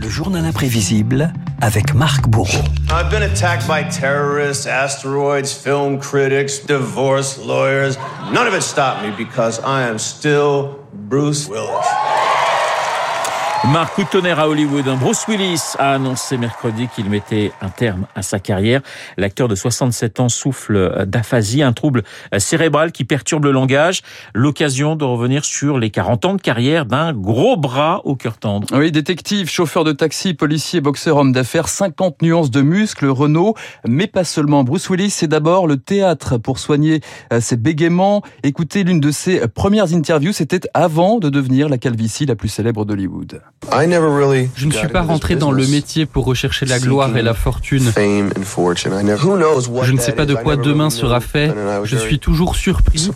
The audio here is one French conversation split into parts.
Le journal imprévisible avec Marc Bourreau. I've been attacked by terrorists, asteroids, film critics, divorce lawyers. None of it stopped me because I am still Bruce Willis. Marc coup à Hollywood. Bruce Willis a annoncé mercredi qu'il mettait un terme à sa carrière. L'acteur de 67 ans souffle d'aphasie, un trouble cérébral qui perturbe le langage. L'occasion de revenir sur les 40 ans de carrière d'un gros bras au cœur tendre. Oui, détective, chauffeur de taxi, policier, boxeur, homme d'affaires, 50 nuances de muscles, Renault, mais pas seulement. Bruce Willis, c'est d'abord le théâtre pour soigner euh, ses bégaiements. Écoutez l'une de ses premières interviews, c'était avant de devenir la calvitie la plus célèbre d'Hollywood. Je ne suis pas rentré dans le métier pour rechercher la gloire et la fortune. Je ne sais pas de quoi demain sera fait. Je suis toujours surpris.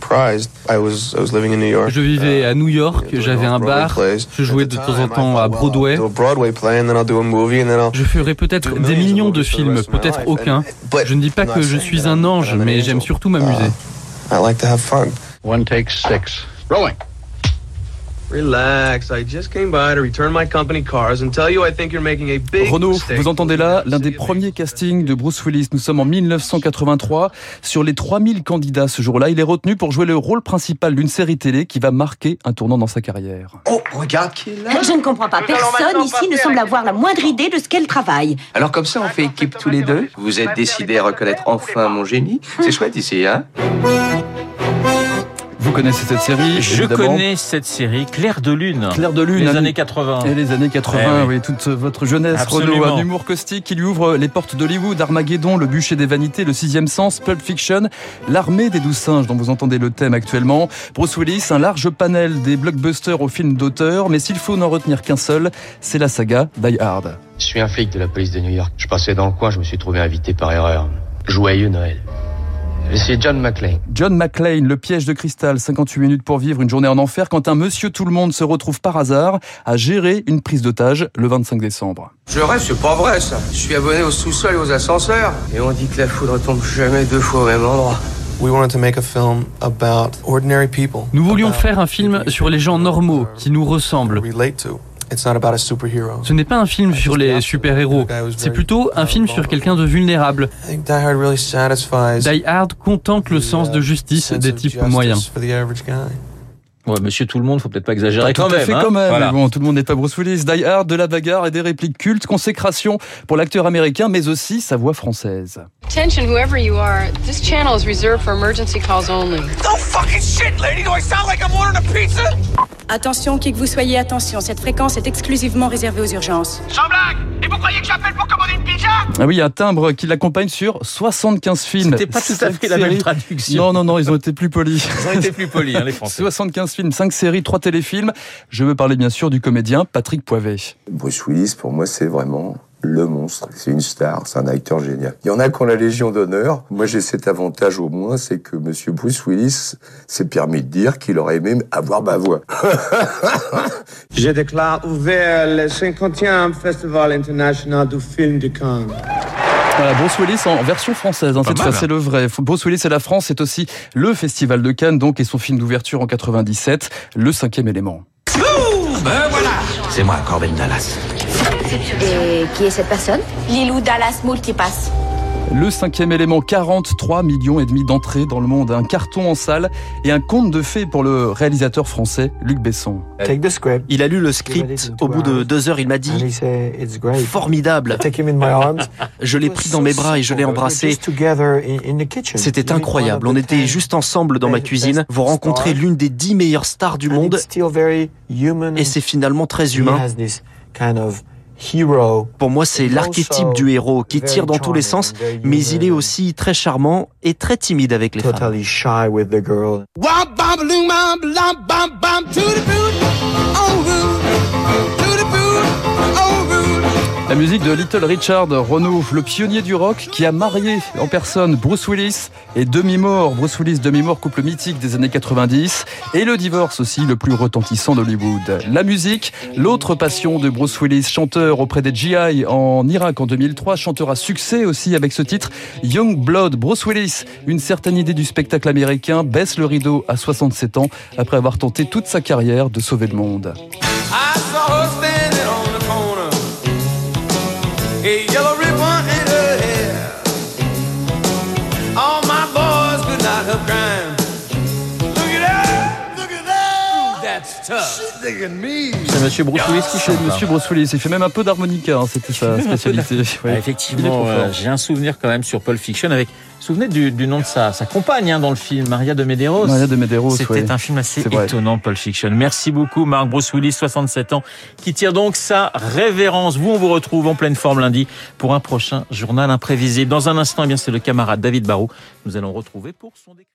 Je vivais à New York, j'avais un bar, je jouais de temps en temps à Broadway. Je ferai peut-être des millions de films, peut-être aucun. Je ne dis pas que je suis un ange, mais j'aime surtout m'amuser. One take six. Rolling. Relax, I just came by to return my company cars and tell you I think you're making a big Renaud, mistake. vous entendez là l'un des premiers castings de Bruce Willis. Nous sommes en 1983. Sur les 3000 candidats ce jour-là, il est retenu pour jouer le rôle principal d'une série télé qui va marquer un tournant dans sa carrière. Oh, regarde qui est là. Je ne comprends pas. Personne ici ne semble avoir la moindre idée de ce qu'elle travaille. Alors comme ça, on fait équipe tous les deux. Vous êtes décidés à reconnaître enfin mon génie. C'est chouette ici, hein? Vous connaissez cette série Je évidemment. connais cette série, Claire de Lune. Claire de Lune, Les années 80. Et les années 80, Eh oui. oui. toute votre jeunesse, Absolument. Renaud, un humour caustique qui lui ouvre les portes d'Hollywood, Armageddon, Le bûcher des vanités, Le sixième sens, Pulp Fiction, L'armée des douze singes dont vous entendez le thème actuellement. Bruce Willis, un large panel des blockbusters aux films d'auteur, mais s'il faut n'en retenir qu'un seul, c'est la saga Die Hard. Je suis un flic de la police de New York. Je passais dans le coin, je me suis trouvé invité par erreur. Joyeux Noël. C'est John McClane. John McClane, Le piège de cristal, 58 minutes pour vivre une journée en enfer quand un monsieur tout le monde se retrouve par hasard à gérer une prise d'otage le 25 décembre. Je rêve, c'est pas vrai ça. Je suis abonné au sous-sol et aux ascenseurs. Et on dit que la foudre tombe jamais deux fois au même endroit. We wanted to make a film about ordinary people. Nous voulions faire un film sur les gens normaux, qui nous ressemblent. Relate to. It's not about a superhero. Ce n'est pas un film sur les super-héros, c'est plutôt un film sur quelqu'un de vulnérable. I think Die Hard really satisfies Die Hard contemple le sens de justice des of types moyens. for the average guy. Ouais, monsieur tout le monde, faut peut-être pas exagérer Pas quand tout même. fait hein. quand même. Voilà. mais Bon, tout le monde n'est pas Bruce Willis. Die Hard, de la bagarre et des répliques cultes, consécration pour l'acteur américain, mais aussi sa voix française. Attention, whoever you are, this channel is reserved for emergency calls only. No fucking shit, lady! Do I sound like I'm ordering a pizza? Attention, qui que vous soyez, attention. Cette fréquence est exclusivement réservée aux urgences. Sans blague! Et vous croyez que j'appelle pour commander une pizza? Ah oui, un timbre qui l'accompagne sur 75 films. C'était pas tout à fait la même traduction. Non, non, non, ils ont été plus polis. Ils ont été plus polis, hein, les Français. 75 films, 5 séries, 3 téléfilms. Je veux parler bien sûr du comédien Patrick Poivet. Bruce Willis, pour moi, c'est vraiment le monstre. C'est une star, c'est un acteur génial. Il y en a qui ont la Légion d'honneur. Moi, j'ai cet avantage au moins, c'est que Monsieur Bruce Willis s'est permis de dire qu'il aurait aimé avoir ma voix. Je déclare ouvert le 50e Festival international du film de Cannes. Voilà, Bruce Willis en version française, hein, cette mal. fois c'est le vrai. Bruce Willis et la France, c'est aussi le Festival de Cannes, donc, et son film d'ouverture en 97, Le cinquième élément. C'est moi, Corbin Dallas. Et qui est cette personne Lilou Dallas Multipass. Le cinquième élément, 43 millions et demi d'entrées dans le monde, un carton en salle et un conte de fées pour le réalisateur français Luc Besson. Take the script. Il a lu le script. Au bout de deux heures, il m'a dit formidable. Je l'ai pris dans mes bras et je l'ai embrassé. C'était incroyable. On était juste ensemble dans ma cuisine. Vous rencontrez l'une des dix meilleures stars du monde et c'est finalement très humain. Pour moi, c'est l'archétype du héros qui tire dans tous les sens, mais il est aussi très charmant et très timide avec les femmes. Musique de Little Richard Renaud, le pionnier du rock qui a marié en personne Bruce Willis et demi-mort. Bruce Willis, demi-mort, couple mythique des années 90 et le divorce aussi le plus retentissant d'Hollywood. La musique, l'autre passion de Bruce Willis, chanteur auprès des GI en Irak en 2003, chanteur à succès aussi avec ce titre Young Blood. Bruce Willis, une certaine idée du spectacle américain, baisse le rideau à 67 ans après avoir tenté toute sa carrière de sauver le monde. a yellow ribbon in her hair. C'est Monsieur qui fait même un peu d'harmonica, hein, c'était sa spécialité. Ah, effectivement, euh, j'ai un souvenir quand même sur Pulp Fiction avec Souvenez du, du nom de sa, sa compagne hein, dans le film, Maria de Medeiros? Maria de Medeiros. C'était ouais. un film assez étonnant, Pulp Fiction. Merci beaucoup, Marc Bruce Willis, 67 ans, qui tire donc sa révérence. Vous, on vous retrouve en pleine forme lundi pour un prochain journal imprévisible. Dans un instant, eh bien, c'est le camarade David Barrault. Nous allons retrouver pour son décryptage.